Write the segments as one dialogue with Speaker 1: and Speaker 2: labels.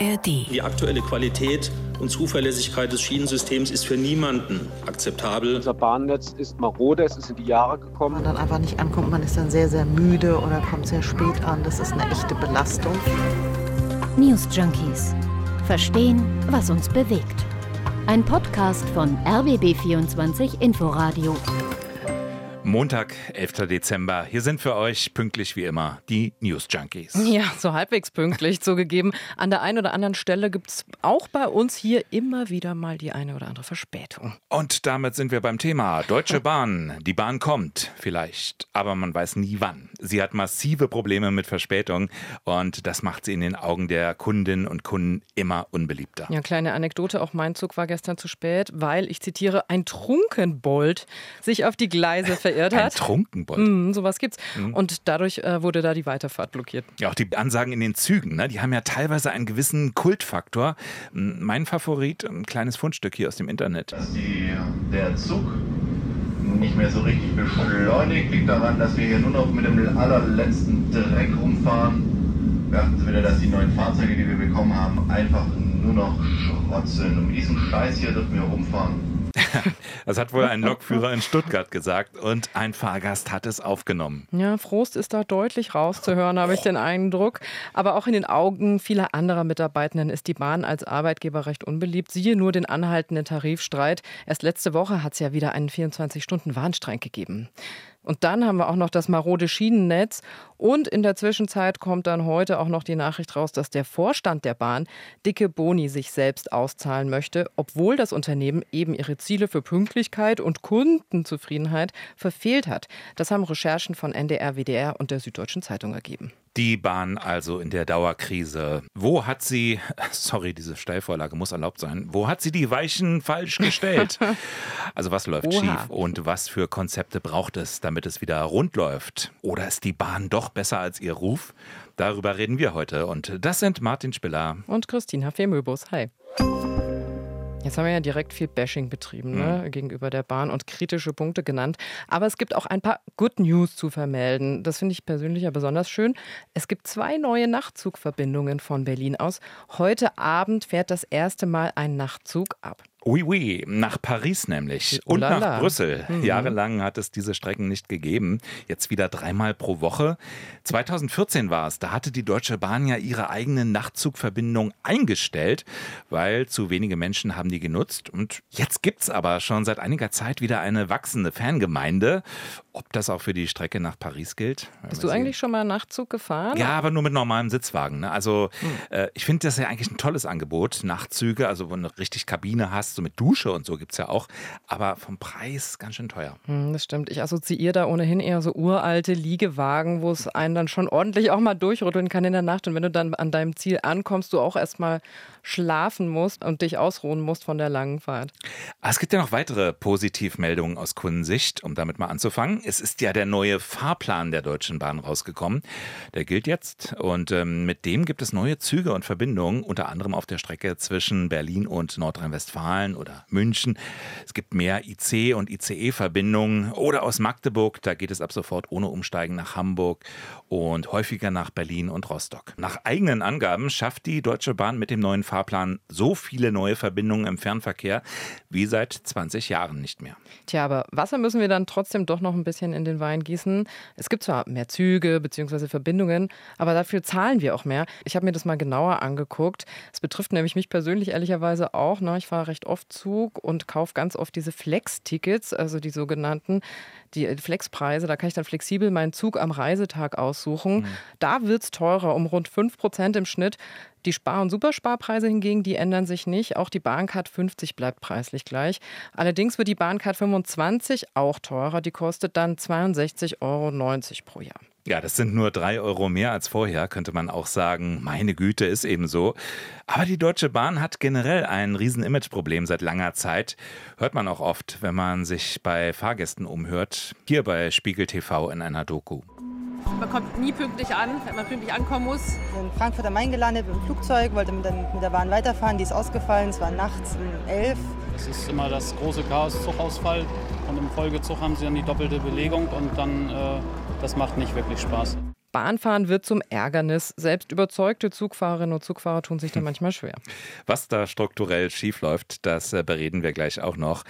Speaker 1: ARD.
Speaker 2: Die aktuelle Qualität und Zuverlässigkeit des Schienensystems ist für niemanden akzeptabel.
Speaker 3: Unser Bahnnetz ist marode, es ist in die Jahre gekommen.
Speaker 4: man dann einfach nicht ankommt, man ist dann sehr, sehr müde oder kommt sehr spät an. Das ist eine echte Belastung.
Speaker 5: News Junkies. Verstehen, was uns bewegt. Ein Podcast von RBB24 Inforadio.
Speaker 6: Montag, 11. Dezember. Hier sind für euch pünktlich wie immer die News Junkies.
Speaker 7: Ja, so halbwegs pünktlich zugegeben. An der einen oder anderen Stelle gibt es auch bei uns hier immer wieder mal die eine oder andere Verspätung.
Speaker 6: Und damit sind wir beim Thema Deutsche Bahn. Die Bahn kommt vielleicht, aber man weiß nie wann. Sie hat massive Probleme mit Verspätung und das macht sie in den Augen der Kundinnen und Kunden immer unbeliebter.
Speaker 7: Ja, kleine Anekdote, auch mein Zug war gestern zu spät, weil, ich zitiere, ein Trunkenbold sich auf die Gleise verirrt hat.
Speaker 6: Ein Trunkenbold.
Speaker 7: Mm, sowas gibt's. Mm. Und dadurch äh, wurde da die Weiterfahrt blockiert.
Speaker 6: Ja, auch die Ansagen in den Zügen, ne, die haben ja teilweise einen gewissen Kultfaktor. Mein Favorit, ein kleines Fundstück hier aus dem Internet.
Speaker 8: Dass die, der Zug nicht mehr so richtig beschleunigt, liegt daran, dass wir hier nur noch mit dem allerletzten Dreck rumfahren. Beachten Sie bitte, dass die neuen Fahrzeuge, die wir bekommen haben, einfach nur noch Schrott sind. Und mit diesem Scheiß hier dürfen wir rumfahren.
Speaker 6: das hat wohl ein Lokführer in Stuttgart gesagt und ein Fahrgast hat es aufgenommen.
Speaker 7: Ja, Frust ist da deutlich rauszuhören, habe ich den Eindruck. Aber auch in den Augen vieler anderer Mitarbeitenden ist die Bahn als Arbeitgeber recht unbeliebt. Siehe nur den anhaltenden Tarifstreit. Erst letzte Woche hat es ja wieder einen 24-Stunden-Warnstreik gegeben. Und dann haben wir auch noch das marode Schienennetz. Und in der Zwischenzeit kommt dann heute auch noch die Nachricht raus, dass der Vorstand der Bahn dicke Boni sich selbst auszahlen möchte, obwohl das Unternehmen eben ihre Ziele für Pünktlichkeit und Kundenzufriedenheit verfehlt hat. Das haben Recherchen von NDR, WDR und der Süddeutschen Zeitung ergeben.
Speaker 6: Die Bahn also in der Dauerkrise. Wo hat sie, sorry, diese Steilvorlage muss erlaubt sein, wo hat sie die Weichen falsch gestellt? also was läuft Oha. schief und was für Konzepte braucht es, damit es wieder rund läuft? Oder ist die Bahn doch besser als ihr Ruf? Darüber reden wir heute und das sind Martin Spiller
Speaker 7: und Christina Femöbus. Hi. Jetzt haben wir ja direkt viel Bashing betrieben ne, mhm. gegenüber der Bahn und kritische Punkte genannt. Aber es gibt auch ein paar Good News zu vermelden. Das finde ich persönlich ja besonders schön. Es gibt zwei neue Nachtzugverbindungen von Berlin aus. Heute Abend fährt das erste Mal ein Nachtzug ab.
Speaker 6: Oui, oui, nach Paris nämlich und Ulala. nach Brüssel. Mhm. Jahrelang hat es diese Strecken nicht gegeben. Jetzt wieder dreimal pro Woche. 2014 war es, da hatte die Deutsche Bahn ja ihre eigene Nachtzugverbindung eingestellt, weil zu wenige Menschen haben die genutzt. Und jetzt gibt es aber schon seit einiger Zeit wieder eine wachsende Fangemeinde. Ob das auch für die Strecke nach Paris gilt?
Speaker 7: Bist du eigentlich schon mal Nachtzug gefahren?
Speaker 6: Ja, aber nur mit normalem Sitzwagen. Ne? Also hm. äh, ich finde das ja eigentlich ein tolles Angebot, Nachtzüge, also wo du eine richtig Kabine hast, so mit Dusche und so gibt es ja auch. Aber vom Preis ganz schön teuer.
Speaker 7: Hm, das stimmt. Ich assoziiere da ohnehin eher so uralte Liegewagen, wo es einen dann schon ordentlich auch mal durchrütteln kann in der Nacht. Und wenn du dann an deinem Ziel ankommst, du auch erstmal schlafen musst und dich ausruhen musst von der langen Fahrt.
Speaker 6: Ah, es gibt ja noch weitere Positivmeldungen aus Kundensicht, um damit mal anzufangen. Es ist ja der neue Fahrplan der Deutschen Bahn rausgekommen. Der gilt jetzt und ähm, mit dem gibt es neue Züge und Verbindungen, unter anderem auf der Strecke zwischen Berlin und Nordrhein-Westfalen oder München. Es gibt mehr IC- und ICE-Verbindungen oder aus Magdeburg, da geht es ab sofort ohne Umsteigen nach Hamburg und häufiger nach Berlin und Rostock. Nach eigenen Angaben schafft die Deutsche Bahn mit dem neuen Fahrplan so viele neue Verbindungen im Fernverkehr wie seit 20 Jahren nicht mehr.
Speaker 7: Tja, aber Wasser müssen wir dann trotzdem doch noch ein bisschen in den Wein gießen. Es gibt zwar mehr Züge bzw. Verbindungen, aber dafür zahlen wir auch mehr. Ich habe mir das mal genauer angeguckt. Es betrifft nämlich mich persönlich ehrlicherweise auch. Ne? Ich fahre recht oft Zug und kaufe ganz oft diese Flex-Tickets, also die sogenannten die Flexpreise. Da kann ich dann flexibel meinen Zug am Reisetag aussuchen. Mhm. Da wird es teurer, um rund 5 Prozent im Schnitt. Die Spar- und Supersparpreise hingegen, die ändern sich nicht. Auch die Bahncard 50 bleibt preislich gleich. Allerdings wird die Bahncard 25 auch teurer. Die kostet dann 62,90 Euro pro Jahr.
Speaker 6: Ja, das sind nur drei Euro mehr als vorher, könnte man auch sagen. Meine Güte ist eben so. Aber die Deutsche Bahn hat generell ein riesen Imageproblem seit langer Zeit. Hört man auch oft, wenn man sich bei Fahrgästen umhört. Hier bei Spiegel TV in einer Doku.
Speaker 9: Man kommt nie pünktlich an, wenn man pünktlich ankommen muss.
Speaker 10: Ich bin in Frankfurt am Main gelandet mit dem Flugzeug, wollte mit, mit der Bahn weiterfahren. Die ist ausgefallen, es war nachts um elf.
Speaker 11: Es ist immer das große Chaos, Zugausfall. Und im Folgezug haben sie dann die doppelte Belegung und dann, äh, das macht nicht wirklich Spaß.
Speaker 7: Bahnfahren wird zum Ärgernis. Selbst überzeugte Zugfahrerinnen und Zugfahrer tun sich da manchmal schwer.
Speaker 6: Was da strukturell schiefläuft, das äh, bereden wir gleich auch noch.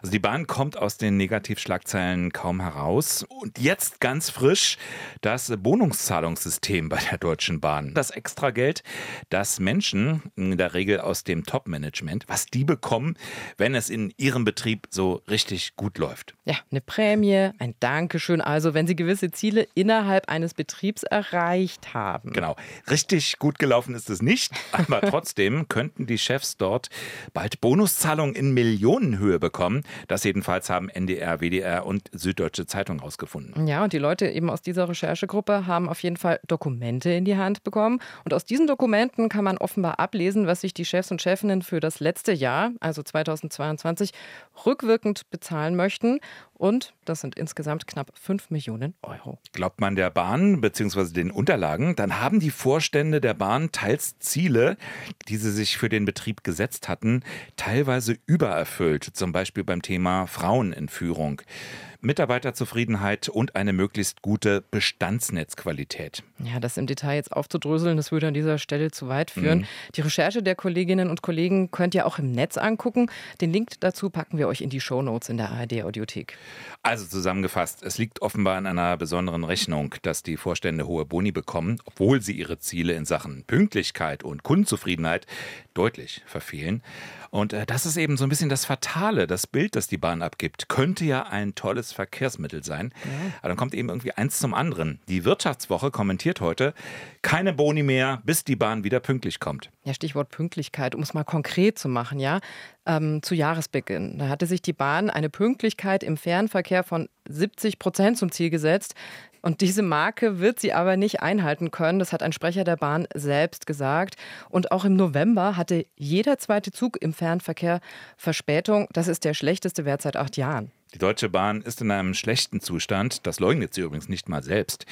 Speaker 6: Also die Bahn kommt aus den Negativschlagzeilen kaum heraus. Und jetzt ganz frisch das Bonuszahlungssystem bei der Deutschen Bahn. Das Extrageld, das Menschen, in der Regel aus dem Top-Management, was die bekommen, wenn es in ihrem Betrieb so richtig gut läuft.
Speaker 7: Ja, eine Prämie, ein Dankeschön. Also, wenn sie gewisse Ziele innerhalb eines Betriebs erreicht haben.
Speaker 6: Genau. Richtig gut gelaufen ist es nicht, aber trotzdem könnten die Chefs dort bald Bonuszahlungen in Millionenhöhe bekommen. Das jedenfalls haben NDR, WDR und Süddeutsche Zeitung herausgefunden.
Speaker 7: Ja, und die Leute eben aus dieser Recherchegruppe haben auf jeden Fall Dokumente in die Hand bekommen. Und aus diesen Dokumenten kann man offenbar ablesen, was sich die Chefs und Chefinnen für das letzte Jahr, also 2022, rückwirkend bezahlen möchten. Und das sind insgesamt knapp 5 Millionen Euro.
Speaker 6: Glaubt man der Bahn bzw. den Unterlagen, dann haben die Vorstände der Bahn teils Ziele, die sie sich für den Betrieb gesetzt hatten, teilweise übererfüllt, zum Beispiel beim Thema Frauenentführung. Mitarbeiterzufriedenheit und eine möglichst gute Bestandsnetzqualität.
Speaker 7: Ja, das im Detail jetzt aufzudröseln, das würde an dieser Stelle zu weit führen. Mhm. Die Recherche der Kolleginnen und Kollegen könnt ihr auch im Netz angucken. Den Link dazu packen wir euch in die Shownotes in der ARD Audiothek.
Speaker 6: Also zusammengefasst, es liegt offenbar an einer besonderen Rechnung, dass die Vorstände hohe Boni bekommen, obwohl sie ihre Ziele in Sachen Pünktlichkeit und Kundenzufriedenheit deutlich verfehlen. Und äh, das ist eben so ein bisschen das Fatale, das Bild, das die Bahn abgibt. Könnte ja ein tolles Verkehrsmittel sein. Ja. Aber dann kommt eben irgendwie eins zum anderen. Die Wirtschaftswoche kommentiert heute, keine Boni mehr, bis die Bahn wieder pünktlich kommt.
Speaker 7: Ja, Stichwort Pünktlichkeit, um es mal konkret zu machen, ja. Ähm, zu Jahresbeginn. Da hatte sich die Bahn eine Pünktlichkeit im Fernverkehr von 70 Prozent zum Ziel gesetzt. Und diese Marke wird sie aber nicht einhalten können. Das hat ein Sprecher der Bahn selbst gesagt. Und auch im November hatte jeder zweite Zug im Fernverkehr Verspätung. Das ist der schlechteste Wert seit acht Jahren.
Speaker 6: Die Deutsche Bahn ist in einem schlechten Zustand. Das leugnet sie übrigens nicht mal selbst.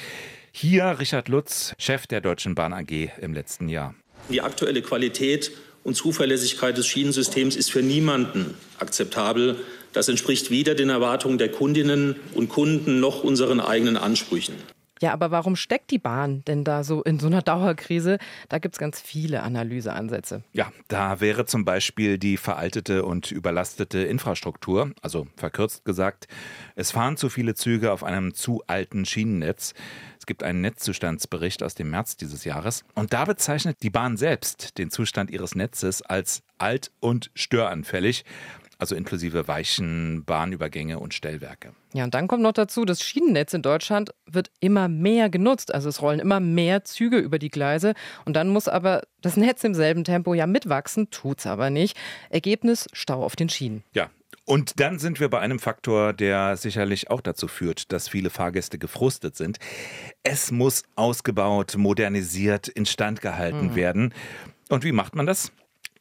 Speaker 6: Hier Richard Lutz, Chef der Deutschen Bahn AG im letzten Jahr.
Speaker 2: Die aktuelle Qualität und Zuverlässigkeit des Schienensystems ist für niemanden akzeptabel. Das entspricht weder den Erwartungen der Kundinnen und Kunden noch unseren eigenen Ansprüchen.
Speaker 7: Ja, aber warum steckt die Bahn denn da so in so einer Dauerkrise? Da gibt es ganz viele Analyseansätze.
Speaker 6: Ja, da wäre zum Beispiel die veraltete und überlastete Infrastruktur, also verkürzt gesagt, es fahren zu viele Züge auf einem zu alten Schienennetz. Es gibt einen Netzzustandsbericht aus dem März dieses Jahres und da bezeichnet die Bahn selbst den Zustand ihres Netzes als alt und störanfällig also inklusive Weichen, Bahnübergänge und Stellwerke.
Speaker 7: Ja, und dann kommt noch dazu, das Schienennetz in Deutschland wird immer mehr genutzt. Also es rollen immer mehr Züge über die Gleise. Und dann muss aber das Netz im selben Tempo ja mitwachsen, tut es aber nicht. Ergebnis Stau auf den Schienen.
Speaker 6: Ja, und dann sind wir bei einem Faktor, der sicherlich auch dazu führt, dass viele Fahrgäste gefrustet sind. Es muss ausgebaut, modernisiert, instand gehalten mhm. werden. Und wie macht man das?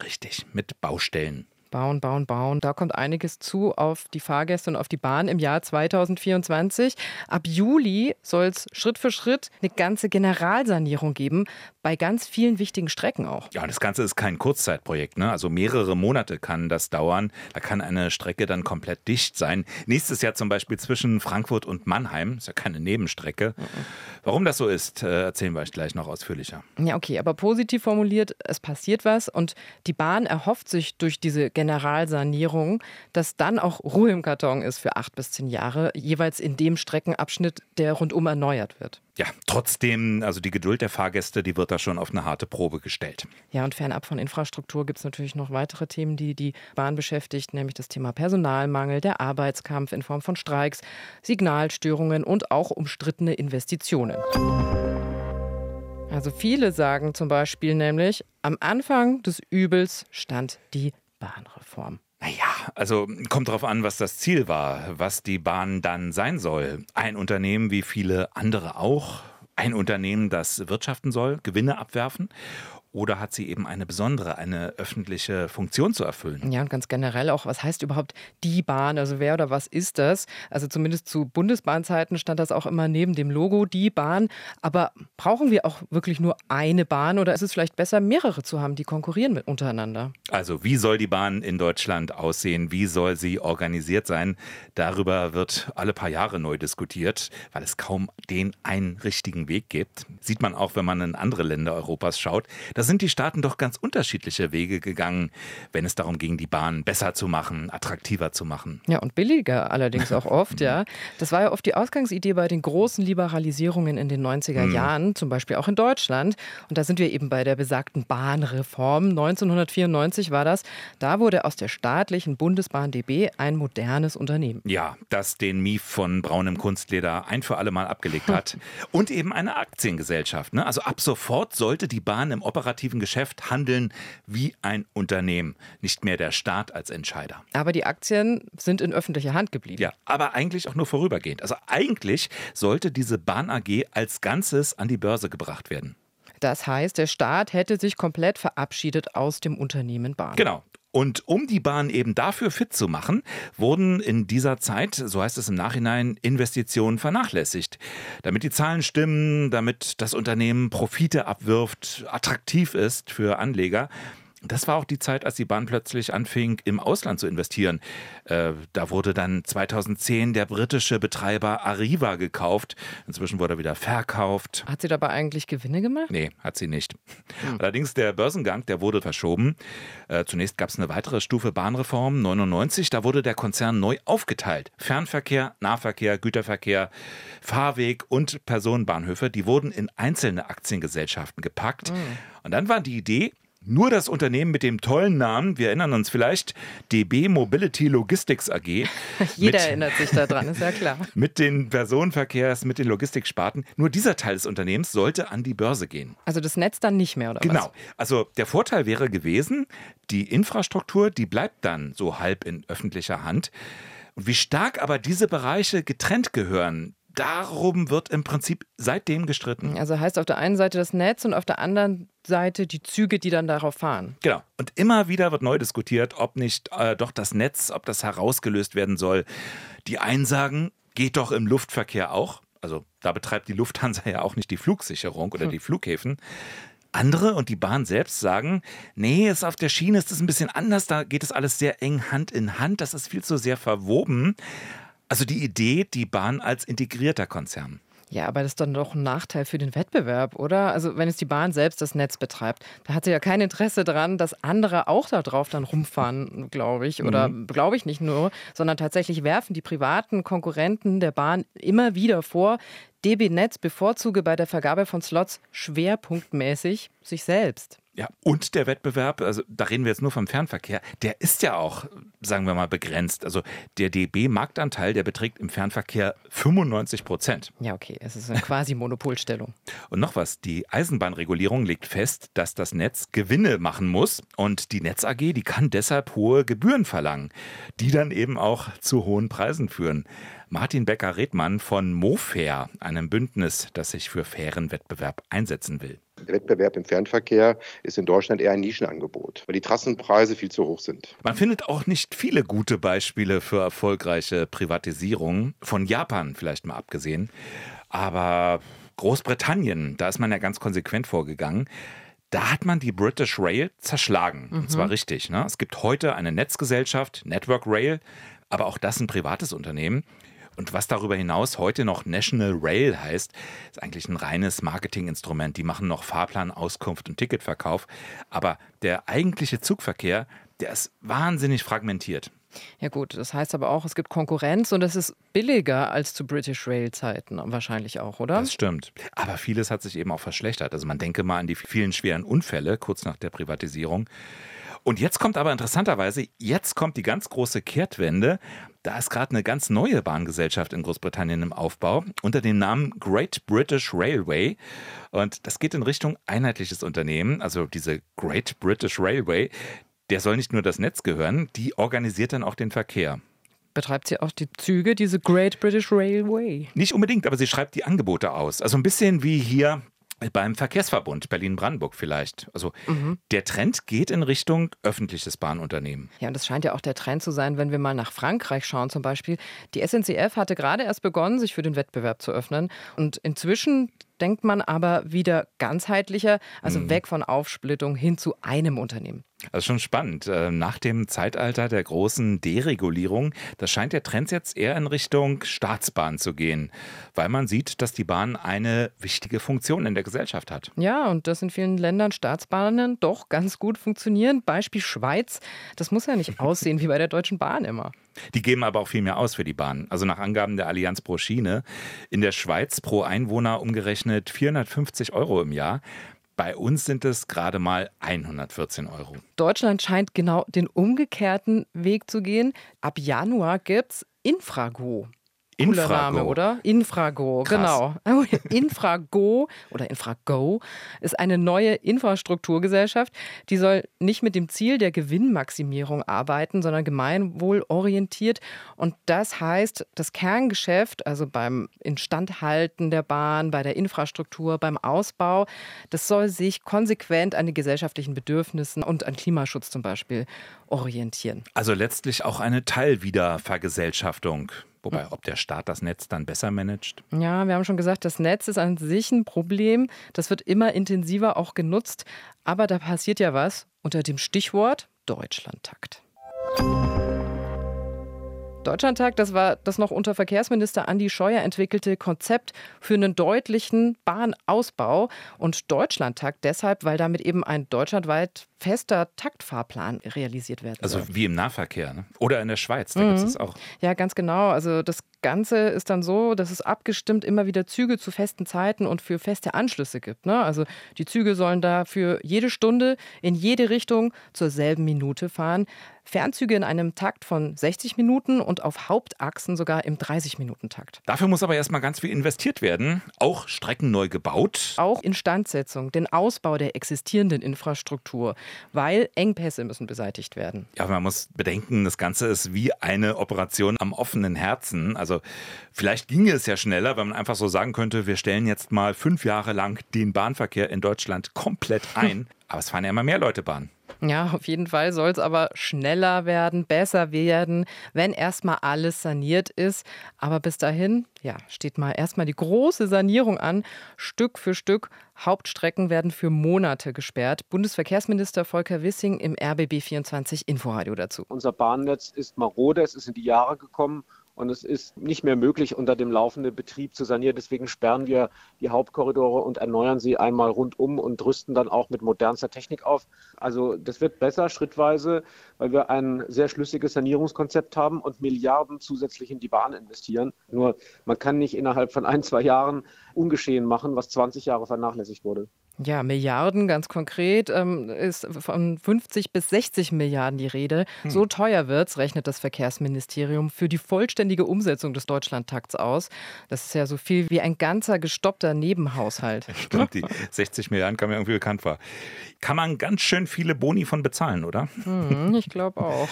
Speaker 6: Richtig, mit Baustellen.
Speaker 7: Bauen, bauen, bauen. Da kommt einiges zu auf die Fahrgäste und auf die Bahn im Jahr 2024. Ab Juli soll es Schritt für Schritt eine ganze Generalsanierung geben, bei ganz vielen wichtigen Strecken auch.
Speaker 6: Ja, das Ganze ist kein Kurzzeitprojekt. Ne? Also mehrere Monate kann das dauern. Da kann eine Strecke dann komplett dicht sein. Nächstes Jahr zum Beispiel zwischen Frankfurt und Mannheim. Ist ja keine Nebenstrecke. Mhm. Warum das so ist, äh, erzählen wir euch gleich noch ausführlicher.
Speaker 7: Ja, okay, aber positiv formuliert, es passiert was und die Bahn erhofft sich durch diese Generalsanierung, dass dann auch Ruhe im Karton ist für acht bis zehn Jahre, jeweils in dem Streckenabschnitt, der rundum erneuert wird.
Speaker 6: Ja, trotzdem, also die Geduld der Fahrgäste, die wird da schon auf eine harte Probe gestellt.
Speaker 7: Ja, und fernab von Infrastruktur gibt es natürlich noch weitere Themen, die die Bahn beschäftigt, nämlich das Thema Personalmangel, der Arbeitskampf in Form von Streiks, Signalstörungen und auch umstrittene Investitionen. Also viele sagen zum Beispiel nämlich, am Anfang des Übels stand die Bahnreform.
Speaker 6: Naja, also kommt darauf an, was das Ziel war, was die Bahn dann sein soll. Ein Unternehmen wie viele andere auch. Ein Unternehmen, das wirtschaften soll, Gewinne abwerfen. Oder hat sie eben eine besondere, eine öffentliche Funktion zu erfüllen?
Speaker 7: Ja, und ganz generell auch, was heißt überhaupt die Bahn? Also wer oder was ist das? Also zumindest zu Bundesbahnzeiten stand das auch immer neben dem Logo, die Bahn. Aber brauchen wir auch wirklich nur eine Bahn oder ist es vielleicht besser, mehrere zu haben, die konkurrieren mit untereinander?
Speaker 6: Also wie soll die Bahn in Deutschland aussehen? Wie soll sie organisiert sein? Darüber wird alle paar Jahre neu diskutiert, weil es kaum den einen richtigen Weg gibt. Sieht man auch, wenn man in andere Länder Europas schaut. Da sind die Staaten doch ganz unterschiedliche Wege gegangen, wenn es darum ging, die Bahn besser zu machen, attraktiver zu machen.
Speaker 7: Ja, und billiger allerdings auch oft, ja. Das war ja oft die Ausgangsidee bei den großen Liberalisierungen in den 90er mhm. Jahren, zum Beispiel auch in Deutschland. Und da sind wir eben bei der besagten Bahnreform. 1994 war das. Da wurde aus der staatlichen Bundesbahn DB ein modernes Unternehmen.
Speaker 6: Ja, das den Mief von braunem Kunstleder ein für alle Mal abgelegt hat. und eben eine Aktiengesellschaft. Ne? Also ab sofort sollte die Bahn im operativen operativen Geschäft handeln wie ein Unternehmen, nicht mehr der Staat als Entscheider.
Speaker 7: Aber die Aktien sind in öffentlicher Hand geblieben.
Speaker 6: Ja, aber eigentlich auch nur vorübergehend. Also eigentlich sollte diese Bahn AG als Ganzes an die Börse gebracht werden.
Speaker 7: Das heißt, der Staat hätte sich komplett verabschiedet aus dem Unternehmen Bahn.
Speaker 6: Genau. Und um die Bahn eben dafür fit zu machen, wurden in dieser Zeit, so heißt es im Nachhinein, Investitionen vernachlässigt. Damit die Zahlen stimmen, damit das Unternehmen Profite abwirft, attraktiv ist für Anleger, das war auch die Zeit, als die Bahn plötzlich anfing, im Ausland zu investieren. Äh, da wurde dann 2010 der britische Betreiber Arriva gekauft. Inzwischen wurde er wieder verkauft.
Speaker 7: Hat sie dabei eigentlich Gewinne gemacht?
Speaker 6: Nee, hat sie nicht. Hm. Allerdings der Börsengang, der wurde verschoben. Äh, zunächst gab es eine weitere Stufe Bahnreform 99. Da wurde der Konzern neu aufgeteilt. Fernverkehr, Nahverkehr, Güterverkehr, Fahrweg und Personenbahnhöfe, die wurden in einzelne Aktiengesellschaften gepackt. Hm. Und dann war die Idee, nur das Unternehmen mit dem tollen Namen, wir erinnern uns vielleicht, DB Mobility Logistics AG.
Speaker 7: Jeder mit, erinnert sich daran, ist ja klar.
Speaker 6: Mit den Personenverkehrs, mit den Logistiksparten. Nur dieser Teil des Unternehmens sollte an die Börse gehen.
Speaker 7: Also das Netz dann nicht mehr, oder
Speaker 6: genau.
Speaker 7: was?
Speaker 6: Genau. Also der Vorteil wäre gewesen, die Infrastruktur, die bleibt dann so halb in öffentlicher Hand. Und wie stark aber diese Bereiche getrennt gehören, darum wird im Prinzip seitdem gestritten.
Speaker 7: Also heißt auf der einen Seite das Netz und auf der anderen Seite die Züge, die dann darauf fahren.
Speaker 6: Genau. Und immer wieder wird neu diskutiert, ob nicht äh, doch das Netz, ob das herausgelöst werden soll. Die einen sagen, geht doch im Luftverkehr auch. Also da betreibt die Lufthansa ja auch nicht die Flugsicherung oder hm. die Flughäfen. Andere und die Bahn selbst sagen, nee, ist auf der Schiene ist es ein bisschen anders, da geht es alles sehr eng Hand in Hand, das ist viel zu sehr verwoben. Also die Idee, die Bahn als integrierter Konzern.
Speaker 7: Ja, aber das ist dann doch ein Nachteil für den Wettbewerb, oder? Also wenn jetzt die Bahn selbst das Netz betreibt, da hat sie ja kein Interesse daran, dass andere auch da drauf dann rumfahren, glaube ich. Oder mhm. glaube ich nicht nur, sondern tatsächlich werfen die privaten Konkurrenten der Bahn immer wieder vor, DB Netz bevorzuge bei der Vergabe von Slots schwerpunktmäßig sich selbst.
Speaker 6: Ja, und der Wettbewerb, also da reden wir jetzt nur vom Fernverkehr, der ist ja auch, sagen wir mal, begrenzt. Also der DB-Marktanteil, der beträgt im Fernverkehr 95 Prozent.
Speaker 7: Ja, okay, es ist eine quasi Monopolstellung.
Speaker 6: und noch was, die Eisenbahnregulierung legt fest, dass das Netz Gewinne machen muss und die Netz AG, die kann deshalb hohe Gebühren verlangen, die dann eben auch zu hohen Preisen führen. Martin Becker-Redmann von MoFair, einem Bündnis, das sich für fairen Wettbewerb einsetzen will.
Speaker 1: Der Wettbewerb im Fernverkehr ist in Deutschland eher ein Nischenangebot, weil die Trassenpreise viel zu hoch sind.
Speaker 6: Man findet auch nicht viele gute Beispiele für erfolgreiche Privatisierung, von Japan vielleicht mal abgesehen. Aber Großbritannien, da ist man ja ganz konsequent vorgegangen. Da hat man die British Rail zerschlagen. Mhm. Und zwar richtig. Ne? Es gibt heute eine Netzgesellschaft, Network Rail, aber auch das ein privates Unternehmen. Und was darüber hinaus heute noch National Rail heißt, ist eigentlich ein reines Marketinginstrument. Die machen noch Fahrplan, Auskunft und Ticketverkauf. Aber der eigentliche Zugverkehr, der ist wahnsinnig fragmentiert.
Speaker 7: Ja gut, das heißt aber auch, es gibt Konkurrenz und es ist billiger als zu British Rail Zeiten wahrscheinlich auch, oder?
Speaker 6: Das stimmt. Aber vieles hat sich eben auch verschlechtert. Also man denke mal an die vielen schweren Unfälle kurz nach der Privatisierung. Und jetzt kommt aber interessanterweise, jetzt kommt die ganz große Kehrtwende. Da ist gerade eine ganz neue Bahngesellschaft in Großbritannien im Aufbau unter dem Namen Great British Railway. Und das geht in Richtung einheitliches Unternehmen. Also diese Great British Railway, der soll nicht nur das Netz gehören, die organisiert dann auch den Verkehr.
Speaker 7: Betreibt sie auch die Züge, diese Great British Railway?
Speaker 6: Nicht unbedingt, aber sie schreibt die Angebote aus. Also ein bisschen wie hier beim Verkehrsverbund Berlin-Brandenburg vielleicht. Also mhm. der Trend geht in Richtung öffentliches Bahnunternehmen.
Speaker 7: Ja, und das scheint ja auch der Trend zu sein, wenn wir mal nach Frankreich schauen zum Beispiel. Die SNCF hatte gerade erst begonnen, sich für den Wettbewerb zu öffnen. Und inzwischen denkt man aber wieder ganzheitlicher, also mhm. weg von Aufsplittung hin zu einem Unternehmen.
Speaker 6: Das ist schon spannend. Äh, nach dem Zeitalter der großen Deregulierung, das scheint der Trend jetzt eher in Richtung Staatsbahn zu gehen, weil man sieht, dass die Bahn eine wichtige Funktion in der Gesellschaft hat.
Speaker 7: Ja, und dass in vielen Ländern Staatsbahnen doch ganz gut funktionieren. Beispiel Schweiz. Das muss ja nicht aussehen wie bei der Deutschen Bahn immer.
Speaker 6: Die geben aber auch viel mehr aus für die Bahn. Also nach Angaben der Allianz pro Schiene in der Schweiz pro Einwohner umgerechnet 450 Euro im Jahr. Bei uns sind es gerade mal 114 Euro.
Speaker 7: Deutschland scheint genau den umgekehrten Weg zu gehen. Ab Januar gibt es Infrago. Cooler Infrago. Name, oder? Infrago, Krass. genau. Infrago oder Infrago ist eine neue Infrastrukturgesellschaft, die soll nicht mit dem Ziel der Gewinnmaximierung arbeiten, sondern gemeinwohlorientiert. Und das heißt, das Kerngeschäft, also beim Instandhalten der Bahn, bei der Infrastruktur, beim Ausbau, das soll sich konsequent an den gesellschaftlichen Bedürfnissen und an Klimaschutz zum Beispiel orientieren.
Speaker 6: Also letztlich auch eine Teilwiedervergesellschaftung. Wobei, ob der Staat das Netz dann besser managt?
Speaker 7: Ja, wir haben schon gesagt, das Netz ist an sich ein Problem. Das wird immer intensiver auch genutzt. Aber da passiert ja was unter dem Stichwort Deutschlandtakt. Deutschlandtag, das war das noch unter Verkehrsminister Andi Scheuer entwickelte Konzept für einen deutlichen Bahnausbau. Und Deutschlandtakt deshalb, weil damit eben ein deutschlandweit fester Taktfahrplan realisiert werden
Speaker 6: soll. Also wie im Nahverkehr ne? oder in der Schweiz, da mhm. gibt es auch.
Speaker 7: Ja, ganz genau. Also das Ganze ist dann so, dass es abgestimmt immer wieder Züge zu festen Zeiten und für feste Anschlüsse gibt. Ne? Also die Züge sollen da für jede Stunde in jede Richtung zur selben Minute fahren. Fernzüge in einem Takt von 60 Minuten und auf Hauptachsen sogar im 30-Minuten-Takt.
Speaker 6: Dafür muss aber erstmal ganz viel investiert werden. Auch Strecken neu gebaut.
Speaker 7: Auch Instandsetzung, den Ausbau der existierenden Infrastruktur, weil Engpässe müssen beseitigt werden.
Speaker 6: Ja, man muss bedenken, das Ganze ist wie eine Operation am offenen Herzen. Also vielleicht ginge es ja schneller, wenn man einfach so sagen könnte, wir stellen jetzt mal fünf Jahre lang den Bahnverkehr in Deutschland komplett ein. Aber es fahren ja immer mehr Leute Bahn.
Speaker 7: Ja, auf jeden Fall soll es aber schneller werden, besser werden, wenn erstmal alles saniert ist. Aber bis dahin, ja, steht mal erstmal die große Sanierung an. Stück für Stück. Hauptstrecken werden für Monate gesperrt. Bundesverkehrsminister Volker Wissing im RBB 24 Inforadio dazu.
Speaker 3: Unser Bahnnetz ist marode, es ist in die Jahre gekommen und es ist nicht mehr möglich, unter dem laufenden Betrieb zu sanieren. Deswegen sperren wir die Hauptkorridore und erneuern sie einmal rundum und rüsten dann auch mit modernster Technik auf. Also das wird besser schrittweise, weil wir ein sehr schlüssiges Sanierungskonzept haben und Milliarden zusätzlich in die Bahn investieren. Nur man kann nicht innerhalb von ein, zwei Jahren ungeschehen machen, was 20 Jahre vernachlässigt wurde.
Speaker 7: Ja, Milliarden ganz konkret ähm, ist von 50 bis 60 Milliarden die Rede. Hm. So teuer wird's, rechnet das Verkehrsministerium für die vollständige Umsetzung des Deutschlandtakts aus. Das ist ja so viel wie ein ganzer gestoppter Nebenhaushalt.
Speaker 6: Stimmt, die 60 Milliarden kam mir irgendwie bekannt vor. Kann man ganz schön viele Boni von bezahlen, oder?
Speaker 7: Hm, ich glaube auch.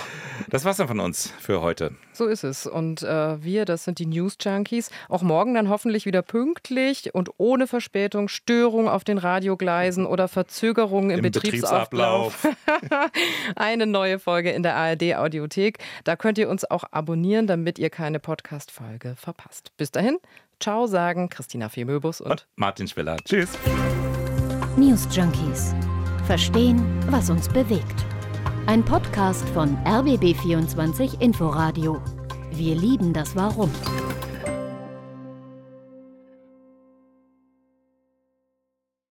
Speaker 6: Das war's dann von uns für heute.
Speaker 7: So ist es. Und äh, wir, das sind die News Junkies. Auch morgen dann hoffentlich wieder pünktlich und ohne Verspätung, Störung auf den Radio Radiogleisen oder Verzögerungen im, Im Betriebsablauf. Betriebsablauf. Eine neue Folge in der ARD Audiothek. Da könnt ihr uns auch abonnieren, damit ihr keine Podcast-Folge verpasst. Bis dahin, ciao sagen Christina Femöbus und, und
Speaker 6: Martin Schwiller. Tschüss.
Speaker 5: News Junkies. Verstehen, was uns bewegt. Ein Podcast von RBB24 Inforadio. Wir lieben das Warum.